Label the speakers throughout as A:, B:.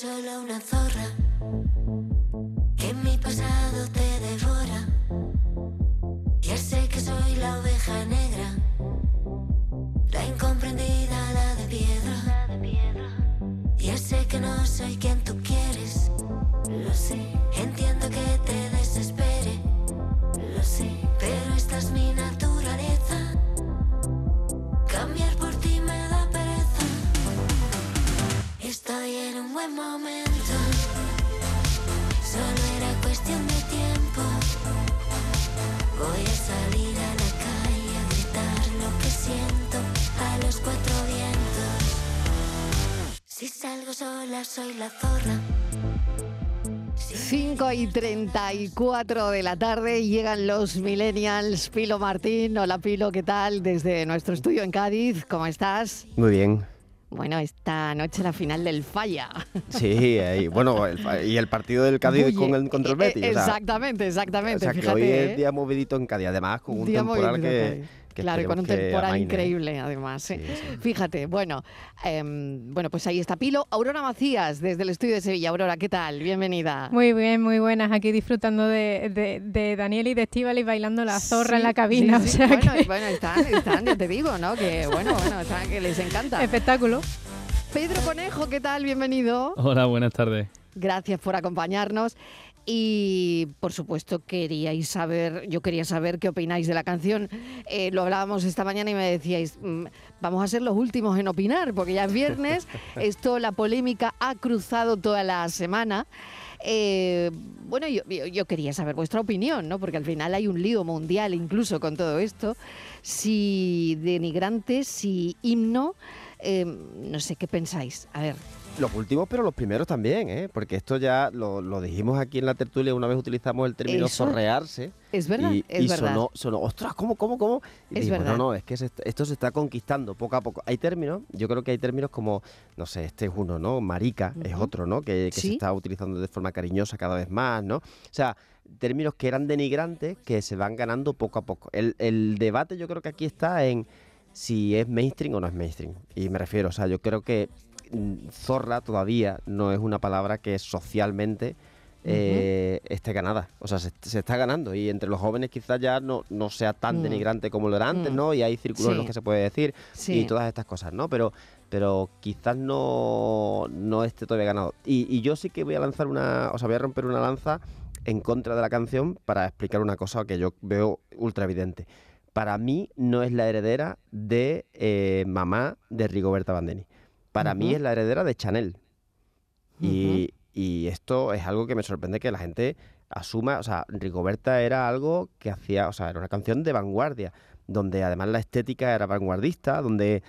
A: solo una zorra, salgo sola soy la zorra.
B: 5 y 34 de la tarde llegan los millennials. Pilo Martín, hola Pilo, ¿qué tal? Desde nuestro estudio en Cádiz, ¿cómo estás?
C: Muy bien.
B: Bueno, esta noche la final del Falla.
C: Sí, y bueno, el, y el partido del Cádiz
B: Oye,
C: con el, contra el
B: eh,
C: Betis.
B: exactamente, exactamente.
C: o sea, que
B: fíjate.
C: hoy es
B: ¿eh?
C: día movidito en Cádiz, además con un
B: Día
C: temporal que. Que
B: Claro, y con un temporal increíble, además. ¿eh?
C: Sí, sí.
B: Fíjate, bueno, em, bueno, pues ahí está Pilo. Aurora Macías, desde el estudio de Sevilla. Aurora, ¿qué tal? Bienvenida.
D: Muy bien, muy buenas. Aquí disfrutando de, de, de Daniel y de Estíbaliz bailando la zorra en la cabina.
B: sí, sí.
D: O sea
B: bueno,
D: que-
B: bueno, están, están, ya te digo, ¿no? Que bueno, bueno, están, que les encanta.
D: espectáculo.
B: Pedro Conejo, ¿qué tal? Bienvenido.
E: Hola, buenas tardes.
B: Gracias por acompañarnos. Y por supuesto queríais saber, yo quería saber qué opináis de la canción. Eh, lo hablábamos esta mañana y me decíais, mm, vamos a ser los últimos en opinar, porque ya es viernes. Esto, la polémica ha cruzado toda la semana. Eh, bueno, yo, yo- yo quería saber vuestra opinión, ¿no? Porque al final hay un lío mundial incluso con todo esto. Si denigrante, si himno, eh, no sé qué pensáis. A ver,
C: Los últimos, pero los primeros también, ¿eh? Porque esto ya lo, lo dijimos aquí en la tertulia, una vez utilizamos el término
B: Eso.
C: zorrearse.
B: es verdad,
C: y,
B: es
C: y
B: verdad.
C: sonó, sonó, ostras, ¿cómo, cómo, cómo? Y
B: Es
C: dijimos,
B: verdad.
C: no, no, es que se esto se está conquistando poco a poco. Hay términos, yo creo que hay términos como, no sé, este es uno, ¿no? Marica es otro, ¿no? Que, que
B: Sí.
C: se está utilizando de forma cariñosa cada vez más, ¿no? O sea, términos que eran denigrantes que se van ganando poco a poco. El, el debate yo creo que aquí está en si es mainstream o no es mainstream. Y me refiero, o sea, yo creo que zorra todavía no es una palabra que socialmente eh, esté ganada. O sea, se, se está ganando y entre los jóvenes quizás ya no, no sea tan
B: Mm.
C: denigrante como lo era antes,
B: Mm.
C: ¿no? Y hay círculos en los que se puede decir
B: Sí.
C: y todas estas cosas, ¿no? Pero, pero quizás no, no esté todavía ganado. Y, y yo sí que voy a lanzar una, o sea, voy a romper una lanza en contra de la canción para explicar una cosa que yo veo ultra evidente. Para mí no es la heredera de eh, mamá de Rigoberta Bandini. Para mí es la heredera de Chanel. Y, y esto es algo que me sorprende que la gente asuma, o sea, Rigoberta era algo que hacía, o sea, era una canción de vanguardia, donde además la estética era vanguardista, donde,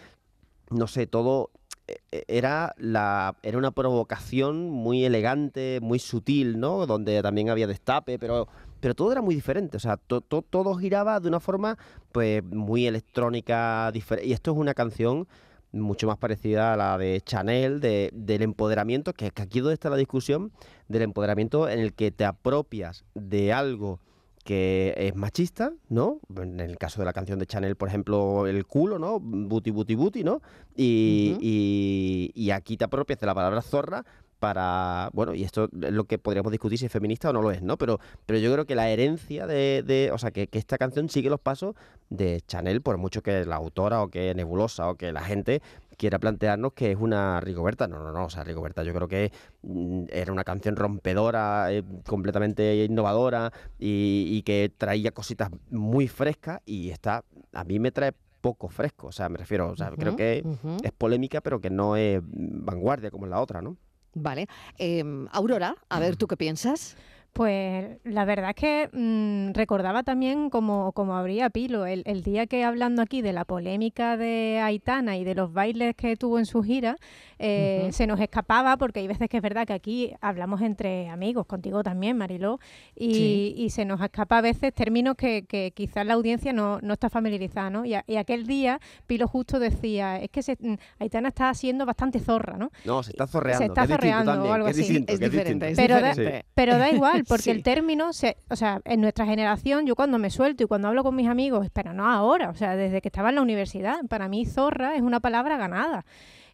C: no sé, todo eh, eh, era, la, era una provocación muy elegante, muy sutil, ¿no? Donde también había destape, pero, pero todo era muy diferente, o sea, to- to- todo giraba de una forma, pues, muy electrónica, diferente. Y esto es una canción mucho más parecida a la de Chanel, de, del empoderamiento, que, que aquí es donde está la discusión, del empoderamiento en el que te apropias de algo que es machista, ¿no? En el caso de la canción de Chanel, por ejemplo, el culo, ¿no? Booty, booty, booty, ¿no? Y, y- y aquí te apropias de la palabra zorra para, bueno, y esto es lo que podríamos discutir si es feminista o no lo es, ¿no? Pero, pero yo creo que la herencia de, de- o sea, que, que esta canción sigue los pasos de Chanel, por mucho que la autora o que Nebulosa o que la gente quiera plantearnos que es una Rigoberta. No, no, no, o sea, Rigoberta yo creo que mm, era una canción rompedora, eh, completamente innovadora y, y que traía cositas muy frescas y está, a mí me trae poco fresco, o sea, me refiero, o sea, creo que es polémica, pero que no es vanguardia como la otra, ¿no?
B: Vale. Em, Aurora, a ver, ¿tú qué piensas?
D: Pues la verdad es que mm, recordaba también como, como habría Pilo, el, el día que hablando aquí de la polémica de Aitana y de los bailes que tuvo en su gira, eh, se nos escapaba, porque hay veces que es verdad que aquí hablamos entre amigos, contigo también, Mariló, y,
B: Sí.
D: y se nos escapa a veces términos que, que quizás la audiencia no, no está familiarizada, ¿no? Y, a- y aquel día Pilo justo decía, es que se- mm, Aitana está siendo bastante zorra, ¿no?
C: No, se está zorreando.
D: está
C: que es distinto
D: zorreando o algo así.
C: distinto,
B: Es diferente, es
C: distinto.
D: Pero da-
B: diferente.
D: Pero da igual, porque
B: Sí.
D: el término, se, o sea, en nuestra generación, yo cuando me suelto y cuando hablo con mis amigos, pero no ahora, o sea, desde que estaba en la universidad, para mí zorra es una palabra ganada.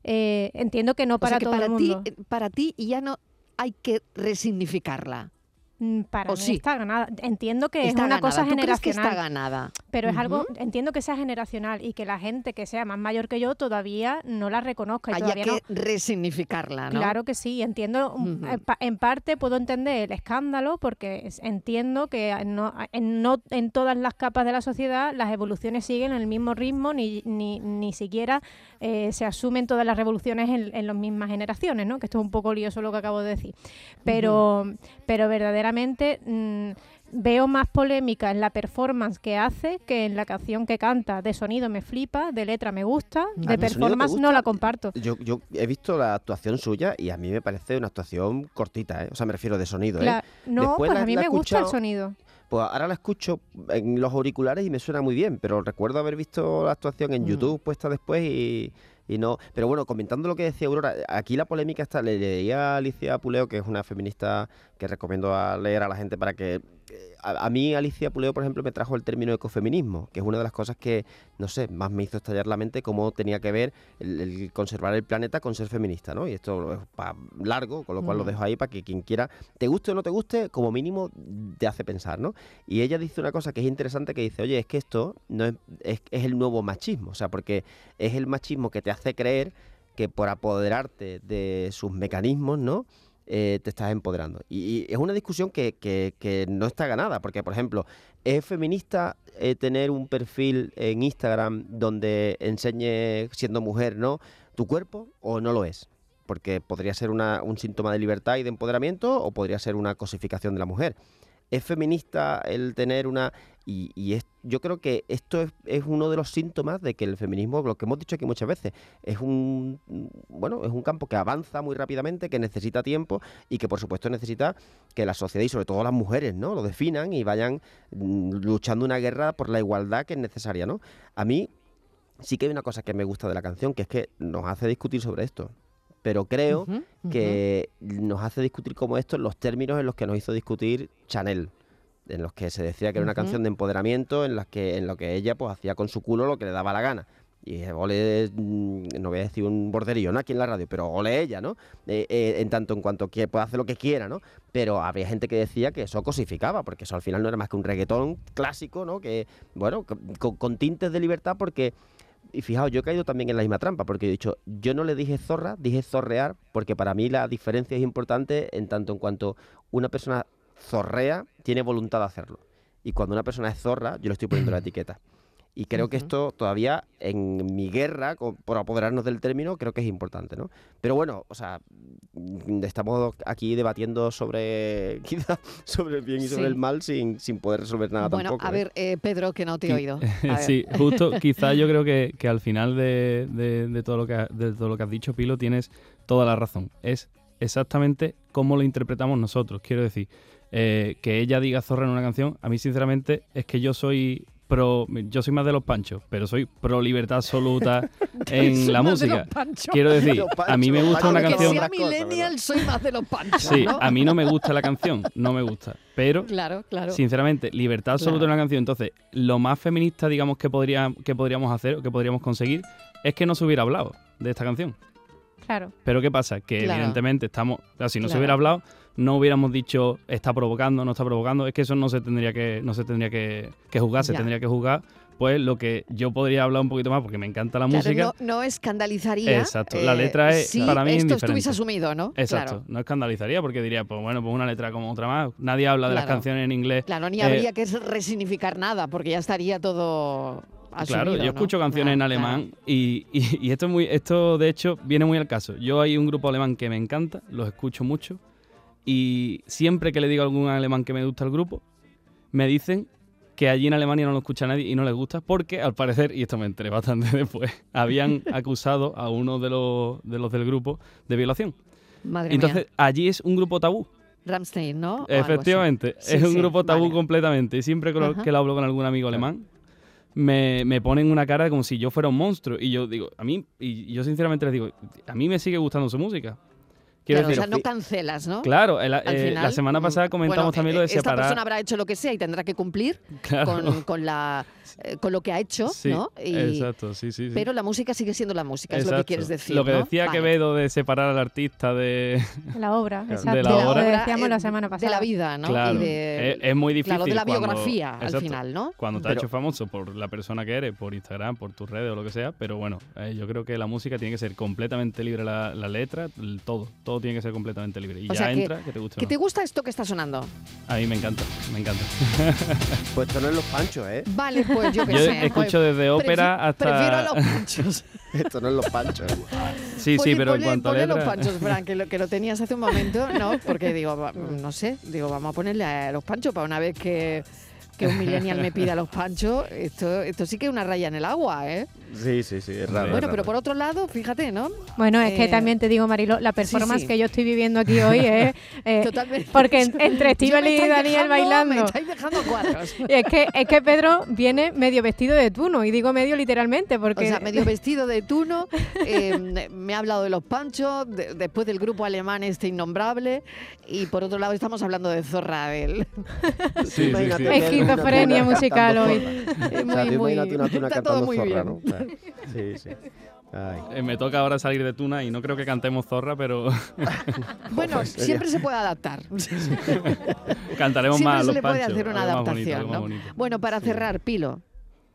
D: Eh, entiendo que no para
B: o sea que
D: todo
B: para
D: el mundo.
B: ti, para ti ya no hay que resignificarla.
D: Mm, Para
B: ¿O
D: mí
B: sí?
D: está ganada. Entiendo que
B: está
D: es una
B: ganada.
D: cosa
B: ¿Tú crees que
D: generacional.
B: está ganada?
D: Pero es algo, entiendo que sea generacional y que la gente que sea más mayor que yo todavía no la reconozca. Y
B: Haya
D: todavía
B: que
D: no,
B: resignificarla, ¿no?
D: Claro que sí, entiendo, un-
B: Ujú.
D: en pa- en parte puedo entender el escándalo porque entiendo que no, en, no en todas las capas de la sociedad las evoluciones siguen en el mismo ritmo, ni, ni, ni siquiera eh, se asumen todas las revoluciones en, en las mismas generaciones, ¿no? que esto es un poco lioso lo que acabo de decir. Pero, pero verdaderamente mm, veo más polémica en la performance que hace que en la canción que canta. De sonido me flipa, de letra me gusta,
C: ¿A
D: de performance no la comparto.
C: Yo, yo he visto la actuación suya y a mí me parece una actuación cortita, ¿eh? O sea, me refiero de sonido, ¿eh?
D: No,
C: Después
D: pues
C: la-
D: a mí me gusta el sonido.
C: Pues ahora la escucho en los auriculares y me suena muy bien, pero recuerdo haber visto la actuación en
B: Mm.
C: YouTube puesta después y, y no. Pero bueno, comentando lo que decía Aurora, aquí la polémica está, le leía a Alicia Puleo, que es una feminista que recomiendo a leer a la gente para que... eh, A, a mí Alicia Puleo, por ejemplo, me trajo el término ecofeminismo, que es una de las cosas que, no sé, más me hizo estallar la mente cómo tenía que ver el, el conservar el planeta con ser feminista, ¿no? Y esto es pa- largo, con lo cual lo dejo ahí para que quien quiera, te guste o no te guste, como mínimo te hace pensar, ¿no? Y ella dice una cosa que es interesante, que dice, oye, es que esto no es, es, es el nuevo machismo, o sea, porque es el machismo que te hace creer que por apoderarte de sus mecanismos, ¿no? Eh, te estás empoderando. Y, es una discusión que, que- no está ganada, porque, por ejemplo, ¿es feminista eh, tener un perfil en Instagram donde enseñe, siendo mujer, ¿no? tu cuerpo o no lo es? Porque podría ser un síntoma de libertad y de empoderamiento o podría ser una cosificación de la mujer. ¿Es feminista el tener una... Y, y es, yo creo que esto es, es uno de los síntomas de que el feminismo, lo que hemos dicho aquí muchas veces, es un, bueno, es un campo que avanza muy rápidamente, que necesita tiempo y que por supuesto necesita que la sociedad y sobre todo las mujeres, ¿no? Lo definan y vayan mm, luchando una guerra por la igualdad que es necesaria, ¿no? A mí sí que hay una cosa que me gusta de la canción, que es que nos hace discutir sobre esto. Pero creo que nos hace discutir como esto en los términos en los que nos hizo discutir Chanel, en los que se decía que era una canción de empoderamiento, en las que en lo que ella pues hacía con su culo lo que le daba la gana. Y eh, ole, mm, no voy a decir un borderillo, ¿no? Aquí en la radio, pero ole ella, ¿no? Eh, eh, en tanto en cuanto que puede hacer lo que quiera, ¿no? Pero había gente que decía que eso cosificaba, porque eso al final no era más que un reggaetón clásico, ¿no? Que, bueno, con, con tintes de libertad, porque y fijaos, yo he caído también en la misma trampa, porque he dicho, yo no le dije zorra, dije zorrear, porque para mí la diferencia es importante en tanto en cuanto una persona zorrea, tiene voluntad de hacerlo. Y cuando una persona es zorra, yo le estoy poniendo la etiqueta. Y creo que esto todavía, en mi guerra, por apoderarnos del término, creo que es importante, ¿no? Pero bueno, o sea, mm, estamos aquí debatiendo sobre, quizá, sobre el bien y sobre
B: Sí.
C: el mal sin, sin poder resolver nada
B: bueno,
C: tampoco.
B: a
C: ¿eh?
B: ver, eh, Pedro, que no te he oído.
E: Sí, justo, quizás yo creo que, que al final de, de- de todo lo que, ha- de todo lo que has dicho, Pilo, tienes toda la razón. Es exactamente cómo lo interpretamos nosotros. Quiero decir, eh, que ella diga zorra en una canción, a mí sinceramente es que yo soy pro, yo soy más de los panchos, pero soy pro libertad absoluta en la
B: Más de
E: música. Quiero decir, a mí me gusta una canción...
B: sea millennial, soy más de los panchos,
E: Sí,
B: ¿no?
E: a mí no me gusta la canción, no me gusta. Pero
B: Claro, claro.
E: Sinceramente, libertad absoluta
B: Claro.
E: en una canción. Entonces, lo más feminista, digamos, que, podría, que podríamos hacer o que podríamos conseguir es que no se hubiera hablado de esta canción.
D: Claro.
E: Pero ¿qué pasa? Que
B: Claro.
E: evidentemente estamos. o sea, si no se hubiera hablado, no hubiéramos dicho está provocando, no está provocando. Es que eso no se tendría que, no se tendría que, que juzgar, se
B: Ya.
E: tendría que juzgar. Pues lo que yo podría hablar un poquito más, porque me encanta la
B: Claro,
E: música.
B: no, no escandalizaría.
E: Exacto, la letra es- para mí es
B: esto estuviese asumido, ¿no?
E: Exacto,
B: Claro.
E: no escandalizaría porque diría, pues bueno, pues una letra como otra más. Nadie habla de las canciones en inglés.
B: Claro, ni
E: Eh,
B: habría que resignificar nada, porque ya estaría todo asumido,
E: Claro, yo
B: ¿no?
E: escucho canciones en
B: Claro,
E: alemán y, y- y esto es muy, esto de hecho viene muy al caso. Yo hay un grupo alemán que me encanta, los escucho mucho y siempre que le digo a algún alemán que me gusta el grupo, me dicen que allí en Alemania no lo escucha nadie y no les gusta porque al parecer, y esto me enteré bastante después, habían acusado a uno de los, de los del grupo de violación.
B: Madre
E: entonces
B: mía.
E: allí es un grupo tabú.
B: Rammstein, ¿no?
E: Efectivamente,
B: Sí,
E: es un
B: sí,
E: grupo tabú
B: vale.
E: completamente. Y siempre que lo,
B: Ajá.
E: que lo hablo con algún amigo alemán, me, me ponen una cara como si yo fuera un monstruo. Y yo digo, a mí, y yo sinceramente les digo, a mí me sigue gustando su música. Quiero
B: Claro, o
E: decir,
B: sea, no cancelas, ¿no?
E: claro, el-
B: Al
E: eh,
B: final,
E: la semana
B: mm,
E: pasada comentamos
B: bueno,
E: también lo
B: eh,
E: de
B: Esta
E: separar.
B: persona habrá hecho lo que sea y tendrá que cumplir
E: Claro.
B: con, con la, eh, con lo que ha hecho,
E: Sí,
B: ¿no? Y-
E: exacto, sí, sí, sí.
B: Pero la música sigue siendo la música, es lo que
E: Exacto.
B: quieres decir.
E: Lo que
B: ¿no?
E: decía
B: Vale.
E: Quevedo de separar al artista de.
D: La obra, exacto.
E: De la
D: lo
E: obra.
D: que decíamos
B: eh,
D: la semana pasada.
B: De la vida, ¿no?
E: Claro,
B: Y de,
E: es, es muy difícil.
B: claro, de la
E: cuando-
B: biografía al
E: exacto,
B: final, ¿no?
E: Cuando te has
C: Pero-
E: hecho famoso por la persona que eres, por Instagram, por tus redes o lo que sea, pero bueno, eh, yo creo que la música tiene que ser completamente libre, la, la letra, el todo, todo tiene que ser completamente libre. Y
B: O
E: ya
B: sea que-
E: entra, que te guste o
B: ¿Que
E: no.
B: te gusta esto que está sonando?
E: A mí me encanta, me encanta.
C: Pues esto no es los panchos, ¿eh?
B: Vale, pues yo qué
E: Yo
B: sé. pues,
E: escucho desde ópera
B: prefi-
E: hasta...
B: Prefiero a los panchos.
C: Esto no es los panchos.
E: Sí, sí,
B: Ponle-
E: pero en
B: ponle-
E: cuanto a
B: ponle
E: letra...
B: los panchos, Fran, que lo, que lo tenías hace un momento, ¿no? Porque digo, no sé, digo, vamos a ponerle a los panchos para una vez que, que un millennial me pida los panchos. Esto, esto sí que es una raya en el agua, ¿eh?
C: Sí, sí, sí, es raro.
B: bueno,
C: es
B: pero por otro lado, fíjate, ¿no?
D: Bueno, es
B: Eh,
D: que también te digo, Marilo, la performance
B: sí.
D: que yo estoy viviendo aquí hoy es... eh,
B: Totalmente.
D: porque en- entre
B: me
D: y Daniel
B: dejando-
D: bailando...
B: Me estáis dejando cuadros.
D: Y es que, es que Pedro viene medio vestido de tuno, y digo medio literalmente, porque...
B: O sea, medio vestido de tuno, eh, me ha hablado de los panchos, de- después del grupo alemán este innombrable, y por otro lado estamos hablando de Zorra Abel.
E: Sí, sí,
D: Esquizofrenia musical hoy.
B: muy, muy- está todo muy
C: zorra,
B: bien.
E: Eh, me toca ahora salir de Tuna y no creo que cantemos Zorra, pero
B: Bueno, siempre se puede adaptar.
E: cantaremos
B: Siempre
E: más
B: se
E: los
B: le puede hacer una
E: bonito,
B: adaptación. Bueno, para cerrar, Pilo.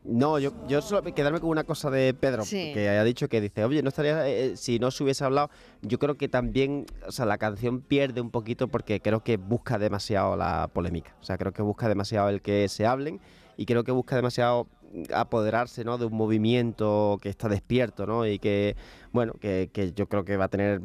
C: No, yo, yo solo quedarme con una cosa de Pedro,
B: Sí.
C: que haya dicho que dice, oye, no estaría, eh, si no se hubiese hablado, yo creo que también, o sea, la canción pierde un poquito porque creo que busca demasiado la polémica, o sea, creo que busca demasiado el que se hablen y creo que busca demasiado apoderarse, ¿no? De un movimiento que está despierto, ¿no? Y que, bueno, que, que yo creo que va a tener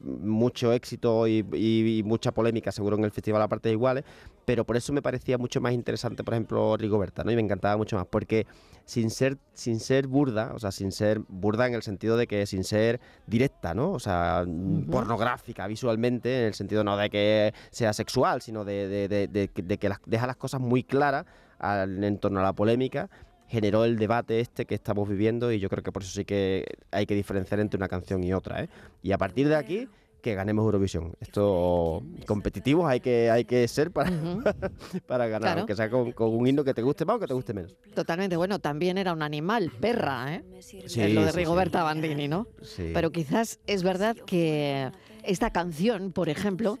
C: mucho éxito y, y- y mucha polémica seguro en el festival a partes iguales, pero por eso me parecía mucho más interesante, por ejemplo, Rigoberta, ¿no? Y me encantaba mucho más, porque sin ser, sin ser burda, o sea, sin ser burda en el sentido de que sin ser directa, ¿no? O sea, pornográfica visualmente, en el sentido no de que sea sexual, sino de, de- de- de- de que las- deja las cosas muy claras al- en torno a la polémica, generó el debate este que estamos viviendo y yo creo que por eso sí que hay que diferenciar entre una canción y otra, ¿eh? Y a partir de aquí que ganemos Eurovisión. Esto competitivos hay que hay que ser para, para ganar,
B: Claro.
C: aunque sea con, con un himno que te guste más o que te guste menos.
B: Totalmente. Bueno, también era un animal, perra, ¿eh?
C: Sí,
B: Es lo de
C: sí, sí.
B: Rigoberta Bandini, ¿no?
C: Sí.
B: Pero quizás es verdad que esta canción, por ejemplo,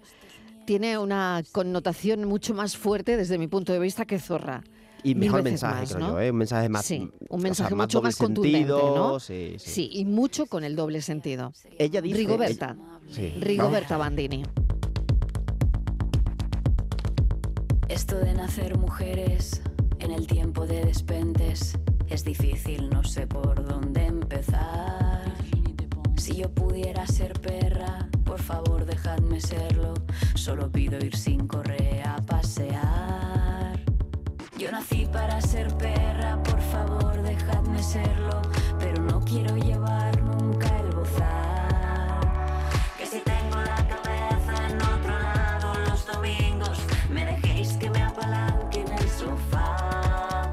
B: tiene una connotación mucho más fuerte desde mi punto de vista que Zorra.
C: Y mejor mensaje,
B: más,
C: creo
B: ¿no?
C: yo, ¿eh? Un mensaje más...
B: Sí, un
C: o sea,
B: mensaje
C: más
B: mucho
C: doble
B: más contundente,
C: sentido,
B: ¿no?
C: Sí, sí.
B: Sí, y mucho con el doble sentido.
C: Ella dice...
B: Rigoberta.
C: ella- sí.
B: Rigoberta Bandini.
F: Esto de nacer mujeres en el tiempo de despentes es difícil, no sé por dónde empezar. Si yo pudiera ser perra, por favor dejadme serlo. Solo pido ir sin correa a pasear. Yo nací para ser perra, por favor dejadme serlo. Pero no quiero llevar nunca el bozal. Que si tengo la cabeza en otro lado los domingos, me dejéis que me apalanque en el sofá.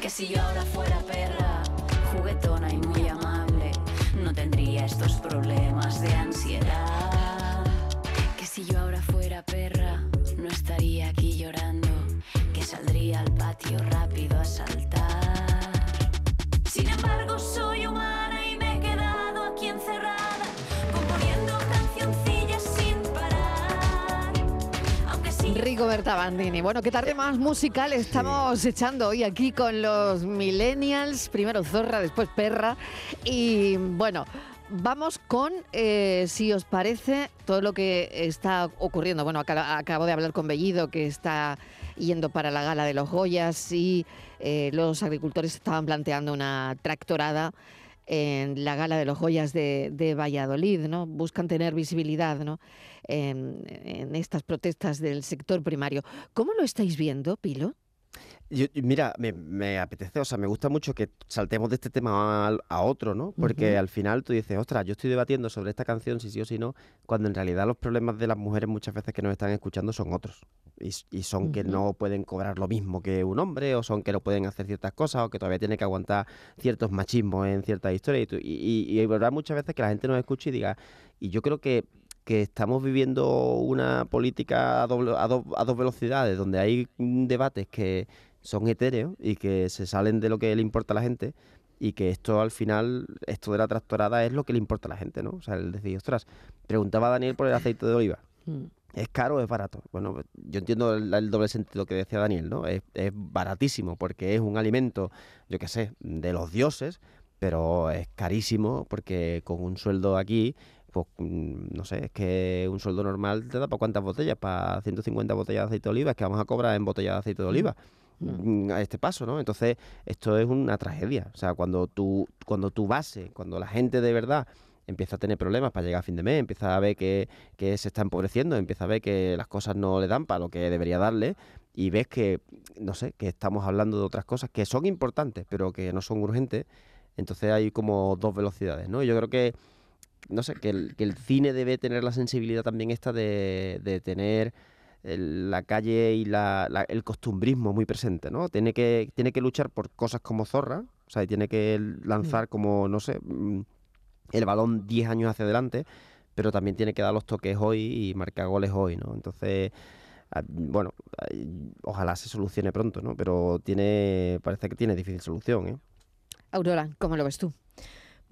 F: Que si yo ahora fuera perra, juguetona y muy amable, no tendría estos problemas de ansiedad. Que si yo ahora sí.
B: Rigoberta Bandini. Bueno, qué tarde más musical estamos echando hoy aquí con los millennials. Primero Zorra, después Perra. Y bueno, vamos con, eh, si os parece, todo lo que está ocurriendo. Bueno, aca- acabo de hablar con Bellido, que está yendo para la gala de los Goyas y eh, los agricultores estaban planteando una tractorada en la gala de los Goyas de, de Valladolid, ¿no? Buscan tener visibilidad, ¿no? En, en estas protestas del sector primario. ¿Cómo lo estáis viendo, Pilo?
C: Yo- mira, me, me apetece, o sea, me gusta mucho que saltemos de este tema a, a otro, ¿no? Porque al final tú dices, ostras, yo estoy debatiendo sobre esta canción, si sí o si no, cuando en realidad los problemas de las mujeres muchas veces que nos están escuchando son otros. Y, son que no pueden cobrar lo mismo que un hombre, o son que no pueden hacer ciertas cosas, o que todavía tienen que aguantar ciertos machismos en ciertas historias. Y, tú- y, y- y habrá muchas veces que la gente nos escuche y diga, y yo creo que que estamos viviendo una política a, doble- a do- a dos velocidades, donde hay debates que son etéreos y que se salen de lo que le importa a la gente y que esto al final, esto de la tractorada es lo que le importa a la gente, ¿no? O sea, el decir, ostras, preguntaba Daniel por el aceite de oliva.
B: Mm.
C: ¿Es caro o es barato? Bueno, yo entiendo el, el doble sentido que decía Daniel, ¿no? Es, es baratísimo porque es un alimento, yo qué sé, de los dioses, pero es carísimo porque con un sueldo aquí, pues mm, no sé, es que un sueldo normal te da para cuántas botellas, para 150 botellas de aceite de oliva, es que vamos a cobrar en botellas de aceite de oliva. mm, a este paso, ¿no? Entonces, esto es una tragedia. O sea, cuando tu, cuando tu base, cuando la gente de verdad empieza a tener problemas para llegar a fin de mes, empieza a ver que, que se está empobreciendo, empieza a ver que las cosas no le dan para lo que debería darle y ves que, no sé, que estamos hablando de otras cosas que son importantes, pero que no son urgentes, entonces hay como dos velocidades, ¿no? Y yo creo que, no sé, que el, que el cine debe tener la sensibilidad también esta de, de tener el- la calle y la- la- el costumbrismo muy presente, ¿no? Tiene que, tiene que luchar por cosas como Zorra, o sea, y tiene que lanzar como, no sé, mm, el balón 10 años hacia adelante, pero también tiene que dar los toques hoy y marcar goles hoy, ¿no? Entonces, ah, bueno, ojalá se solucione pronto, ¿no? Pero tiene, parece que tiene difícil solución, ¿eh?
B: Aurora, ¿cómo lo ves tú?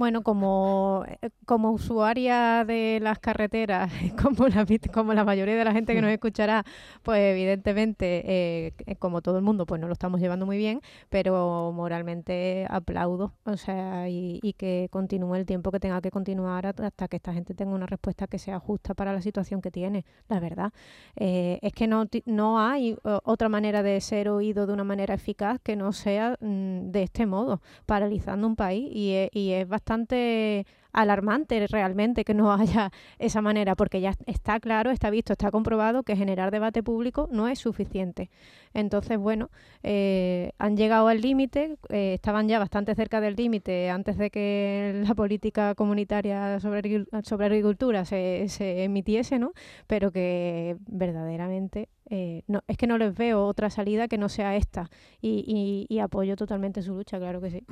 D: Bueno, como, eh, como usuaria de las carreteras, como la, como la mayoría de la gente que nos escuchará, pues evidentemente, eh, que como todo el mundo, pues no lo estamos llevando muy bien, pero moralmente aplaudo, o sea, y, y que continúe el tiempo que tenga que continuar hasta que esta gente tenga una respuesta que sea justa para la situación que tiene, la verdad. Eh, es que no, no hay otra manera de ser oído de una manera eficaz que no sea mm, de este modo paralizando un país y e- y es, bastante alarmante realmente que no haya esa manera, porque ya está claro, está visto, está comprobado que generar debate público no es suficiente. Entonces, bueno, eh, han llegado al límite, eh, estaban ya bastante cerca del límite antes de que la política comunitaria sobre, sobre agricultura se, se emitiese, ¿no? Pero que verdaderamente eh, no, es que no les veo otra salida que no sea esta y, y- y apoyo totalmente su lucha, claro que sí.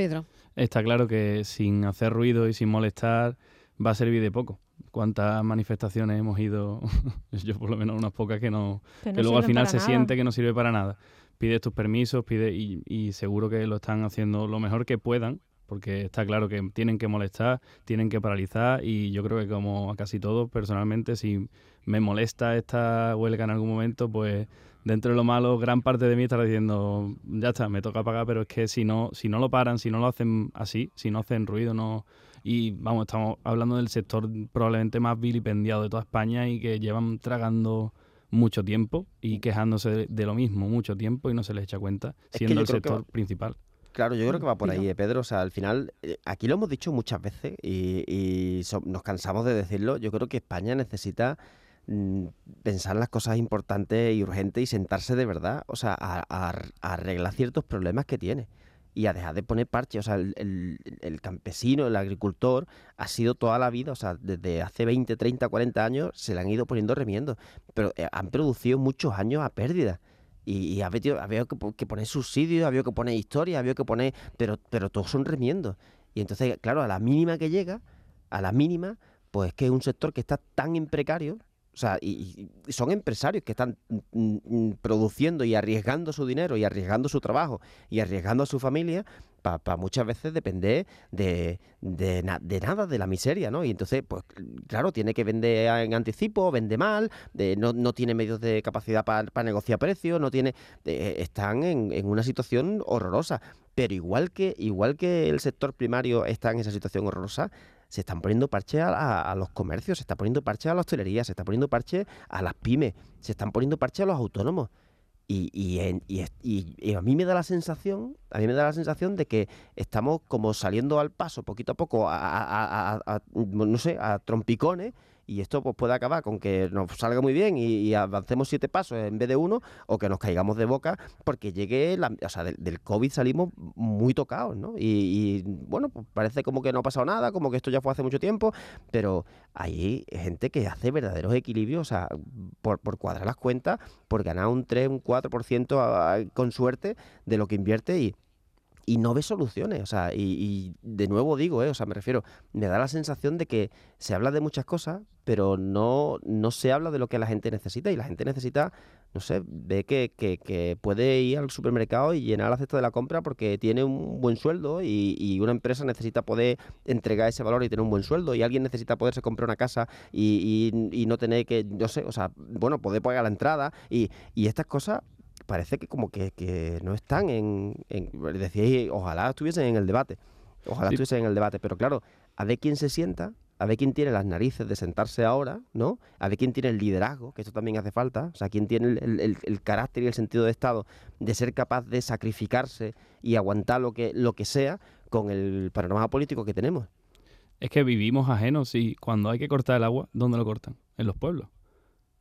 B: Pedro.
E: Está claro que sin hacer ruido y sin molestar va a servir de poco. ¿Cuántas manifestaciones hemos ido? Yo por lo menos unas pocas que no,
D: Que,
E: que
D: no
E: luego al final se
D: nada.
E: siente que no sirve para nada. Pides tus permisos, pide y, y seguro que lo están haciendo lo mejor que puedan, porque está claro que tienen que molestar, tienen que paralizar y yo creo que como a casi todos, personalmente, si me molesta esta huelga en algún momento, pues dentro de lo malo, gran parte de mí estará diciendo, ya está, me toca pagar, pero es que si no, si no lo paran, si no lo hacen así, si no hacen ruido, no... Y vamos, estamos hablando del sector probablemente más vilipendiado de toda España y que llevan tragando mucho tiempo y quejándose de, de lo mismo mucho tiempo y no se les echa cuenta,
C: Es que
E: siendo el
C: que
E: sector
C: va-
E: principal.
C: Claro, yo creo que va por ahí, eh, Pedro. O sea, al final, eh, aquí lo hemos dicho muchas veces y, y so- nos cansamos de decirlo. Yo creo que España necesita pensar en las cosas importantes y urgentes y sentarse de verdad, o sea, a, a ar- a arreglar ciertos problemas que tiene y a dejar de poner parches. O sea, el, el- el campesino, el agricultor, ha sido toda la vida, o sea, desde hace 20, 30, 40 años se le han ido poniendo remiendos, pero eh, han producido muchos años a pérdida. Y, ha habido, ha habido que poner subsidios, ha habido que poner historia, ha habido que poner. Pero, pero todos son remiendos. Y entonces, claro, a la mínima que llega, a la mínima, pues es que es un sector que está tan en precario. O sea, y, son empresarios que están mm, mm, produciendo y arriesgando su dinero y arriesgando su trabajo y arriesgando a su familia para muchas veces depender de, de, na- de nada, de la miseria, ¿no? Y entonces, pues claro, tiene que vender en anticipo, vende mal, de- no, no tiene medios de capacidad para negociar precios, no tiene... eh, están en, en una situación horrorosa. Pero igual que, igual que el sector primario está en esa situación horrorosa, se están poniendo parches a, los comercios, se está poniendo parches a la hostelería, se está poniendo parches a las pymes, se están poniendo parches a los autónomos. Y, y, en- y y- a mí me da la sensación, a mí me da la sensación de que estamos como saliendo al paso poquito a poco, a- no sé, a trompicones, y esto pues puede acabar con que nos salga muy bien y, avancemos siete pasos en vez de uno, o que nos caigamos de boca porque llegue, la, o sea, del, COVID salimos muy tocados, ¿no? Y, bueno, pues parece como que no ha pasado nada, como que esto ya fue hace mucho tiempo, pero hay gente que hace verdaderos equilibrios, o sea, por, por cuadrar las cuentas, por ganar un 3, un 4% a- a- con suerte de lo que invierte y, y no ve soluciones. O sea, y, de nuevo digo, ¿eh? o sea, me refiero, me da la sensación de que se habla de muchas cosas, pero no, no se habla de lo que la gente necesita y la gente necesita, no sé, ve que, que, que puede ir al supermercado y llenar la cesta de la compra porque tiene un buen sueldo y, y una empresa necesita poder entregar ese valor y tener un buen sueldo y alguien necesita poderse comprar una casa y, y- y no tener que, no sé, o sea, bueno, poder pagar la entrada y, y estas cosas parece que como que, que no están en, en decíais, ojalá estuviesen en el debate, ojalá
E: Sí.
C: estuviesen en el debate, pero claro, a ver quién se sienta, a ver quién tiene las narices de sentarse ahora, ¿no? A ver quién tiene el liderazgo, que esto también hace falta, o sea, quién tiene el, el- el- el carácter y el sentido de Estado de ser capaz de sacrificarse y aguantar lo que, lo que sea con el panorama político que tenemos.
E: Es que vivimos ajenos y cuando hay que cortar el agua, ¿dónde lo cortan? En los pueblos.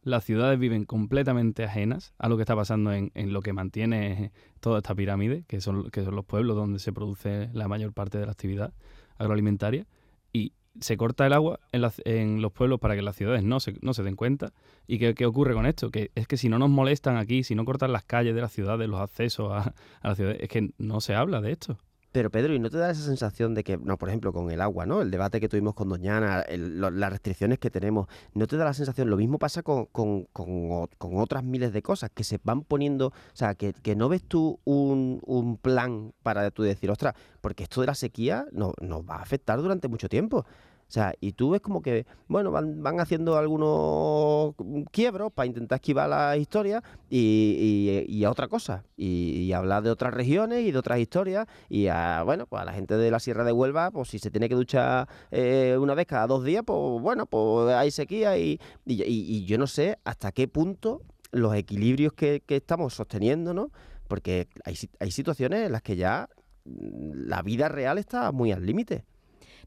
E: Las ciudades viven completamente ajenas a lo que está pasando en, lo que mantiene toda esta pirámide, que son, que son los pueblos donde se produce la mayor parte de la actividad agroalimentaria. Y se corta el agua en, en los pueblos para que las ciudades no se, no se den cuenta. ¿Y qué, qué ocurre con esto? Que es que si no nos molestan aquí, si no cortan las calles de las ciudades, los accesos a, a las ciudades, es que no se habla de esto.
C: Pero Pedro, ¿y no te da esa sensación de que, no, por ejemplo, con el agua, ¿no? El debate que tuvimos con Doñana, el- lo- las restricciones que tenemos, ¿no te da la sensación? Lo mismo pasa con, con- con con otras miles de cosas que se van poniendo, o sea, que, que no ves tú un, un plan para tú decir, ostras, porque esto de la sequía no- nos va a afectar durante mucho tiempo. O sea, y tú ves como que, bueno, van, van haciendo algunos quiebros para intentar esquivar la historia y, y- a otra cosa. Y, y hablar de otras regiones y de otras historias. Y a, bueno, pues a la gente de la Sierra de Huelva, pues si se tiene que duchar eh, una vez cada dos días, pues bueno, pues hay sequía y, y- yo no sé hasta qué punto los equilibrios que, que estamos sosteniendo, ¿no? Porque hay, hay situaciones en las que ya mm, la vida real está muy al límite.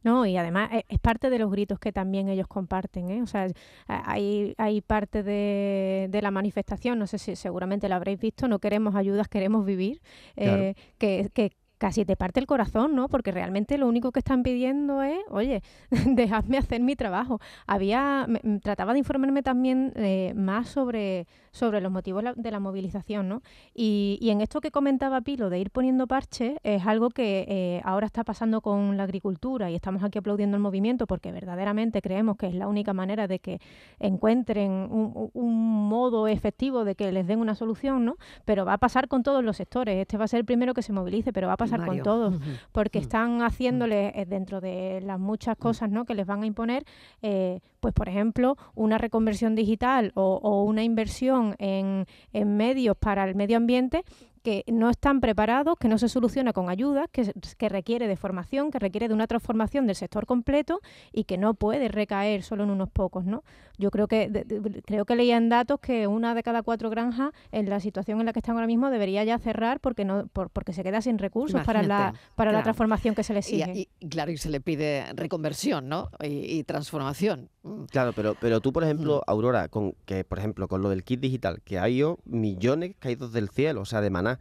D: No, y además e- es parte de los gritos que también ellos comparten, ¿eh? O sea, hay, hay parte de, de la manifestación, no sé si seguramente lo habréis visto, no queremos ayudas, queremos vivir,
C: Claro.
D: eh, que, que casi te parte el corazón, ¿no? Porque realmente lo único que están pidiendo es, oye, dejadme hacer mi trabajo. Había, me- me trataba de informarme también eh, más sobre, sobre los motivos de la movilización, ¿no? Y, en esto que comentaba Pilo de ir poniendo parches, es algo que eh, ahora está pasando con la agricultura y estamos aquí aplaudiendo el movimiento porque verdaderamente creemos que es la única manera de que encuentren un modo efectivo de que les den una solución, ¿no? Pero va a pasar con todos los sectores. Este va a ser el primero que se movilice, pero va a pasar con
B: Mario.
D: todos porque están haciéndole eh, dentro de las muchas cosas ¿no? que les van a imponer, eh, pues por ejemplo, una reconversión digital o, o una inversión en, en medios para el medio ambiente que no están preparados, que no se soluciona con ayudas, que, se- que requiere de formación, que requiere de una transformación del sector completo y que no puede recaer solo en unos pocos, ¿no? Yo creo que de- de- creo que leía en datos que una de cada cuatro granjas en la situación en la que están ahora mismo debería ya cerrar porque no por- porque se queda sin recursos para la para la transformación que se les
B: Y,
D: exige.
B: y- y claro, y se le pide reconversión, ¿no? Y, y transformación. Mm.
C: Claro, pero, pero tú, por ejemplo, Aurora, con que por ejemplo con lo del kit digital, que ha ido millones caídos del cielo, o sea, de maná.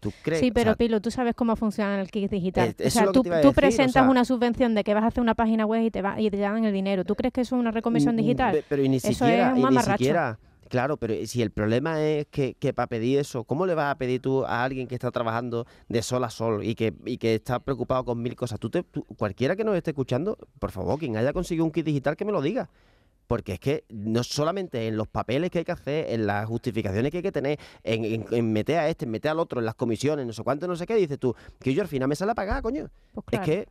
C: ¿Tú crees?
D: Sí,
C: o
D: pero
C: sea,
D: Pilo, tú sabes cómo funciona el kit digital.
C: Eh,
D: o sea, tú,
C: decir, o
D: presentas
C: sea-
D: una subvención de que vas a hacer una página web y te, va, y te dan el dinero. ¿Tú crees que eso es una reconversión digital?
C: pe- Pero y ni
D: Eso
C: siquiera, y ni siquiera. Claro, pero si el problema es que, que para pedir eso, ¿cómo le vas a pedir tú a alguien que está trabajando de sol a sol y que, y que está preocupado con mil cosas? Tú te, tú- cualquiera que nos esté escuchando, por favor, quien haya conseguido un kit digital, que me lo diga. Porque es que no solamente en los papeles que hay que hacer, en las justificaciones que hay que tener, en, en- en meter a este, en meter al otro, en las comisiones, no sé cuánto, no sé qué, dices tú, que yo al final me sale a pagar, coño.
D: Pues claro.
C: Es que...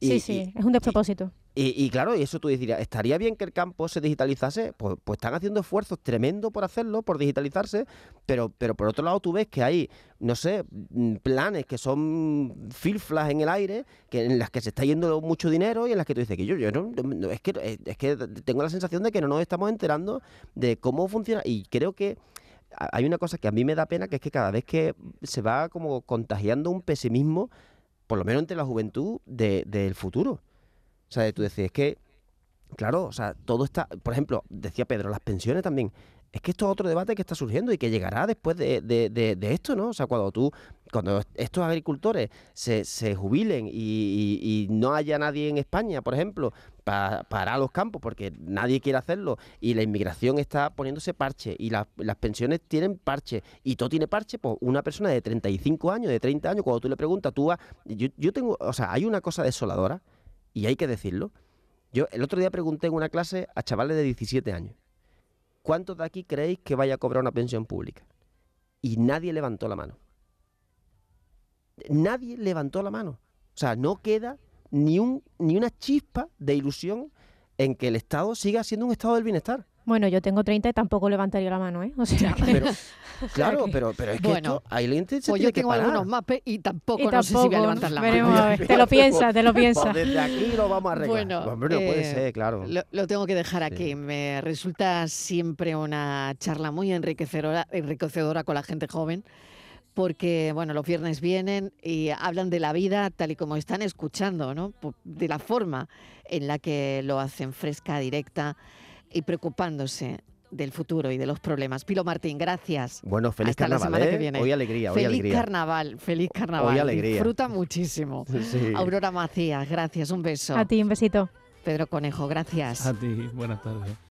C: y-
D: sí,
C: y-
D: sí, es un despropósito.
C: y, y claro, y eso tú dirías, ¿estaría bien que el campo se digitalizase? Pues, pues están haciendo esfuerzos tremendos por hacerlo, por digitalizarse, pero, pero por otro lado tú ves que hay, no sé, mm, planes que son filflas en el aire, que en las que se está yendo mucho dinero y en las que tú dices que yo, yo no, no- es que es, es que tengo la sensación de que no nos estamos enterando de cómo funciona y creo que hay una cosa que a mí me da pena, que es que cada vez que se va como contagiando un pesimismo, por lo menos entre la juventud, de- del futuro. O sea, tú decís, es que, claro, o sea, todo está, por ejemplo, decía Pedro, las pensiones también. Es que esto es otro debate que está surgiendo y que llegará después de, de- esto, ¿no? O sea, cuando tú, cuando estos agricultores se, jubilen y, no haya nadie en España, por ejemplo, para parar los campos, porque nadie quiere hacerlo, y la inmigración está poniéndose parche, y la- las pensiones tienen parche, y todo tiene parche, pues una persona de 35 años, de 30 años, cuando tú le preguntas, tú vas, yo, yo tengo, o sea, hay una cosa desoladora, y hay que decirlo. Yo el otro día pregunté en una clase a chavales de 17 años, ¿cuántos de aquí creéis que vaya a cobrar una pensión pública? Y nadie levantó la mano. Nadie levantó la mano. O sea, no queda ni, un, ni una chispa de ilusión en que el Estado siga siendo un estado del bienestar.
D: Bueno, yo tengo 30 y tampoco levantaría la mano, ¿eh? O sea, que-
C: Pero, claro, pero, pero es que
B: Bueno,
C: esto, hay gente se
B: Pues
C: tiene
B: yo
C: que
B: tengo
C: parar.
B: algunos pe- y tampoco,
D: y
B: no sé si voy a levantar la
D: veremos
B: mano.
D: a ver, te lo piensas, te lo piensas.
C: Pues desde aquí lo vamos a arreglar.
B: Bueno,
C: Hombre, no puede
B: eh,
C: ser, claro.
B: Lo, lo tengo que dejar
C: Sí.
B: aquí. Me resulta siempre una charla muy enriquecedora, enriquecedora con la gente joven, porque bueno, los viernes vienen y hablan de la vida tal y como están escuchando, ¿no? De la forma en la que lo hacen fresca, directa y preocupándose del futuro y de los problemas. Pilo Martín, gracias.
C: Bueno, feliz
B: Hasta la
C: carnaval,
B: semana que
C: ¿eh?
B: viene.
C: Hoy alegría, hoy
B: feliz
C: alegría.
B: carnaval, feliz carnaval.
C: alegría.
B: Disfruta muchísimo.
C: Sí.
B: Aurora Macías, gracias, un beso.
D: A ti, un besito.
B: Pedro Conejo, gracias.
E: A ti, buenas tardes.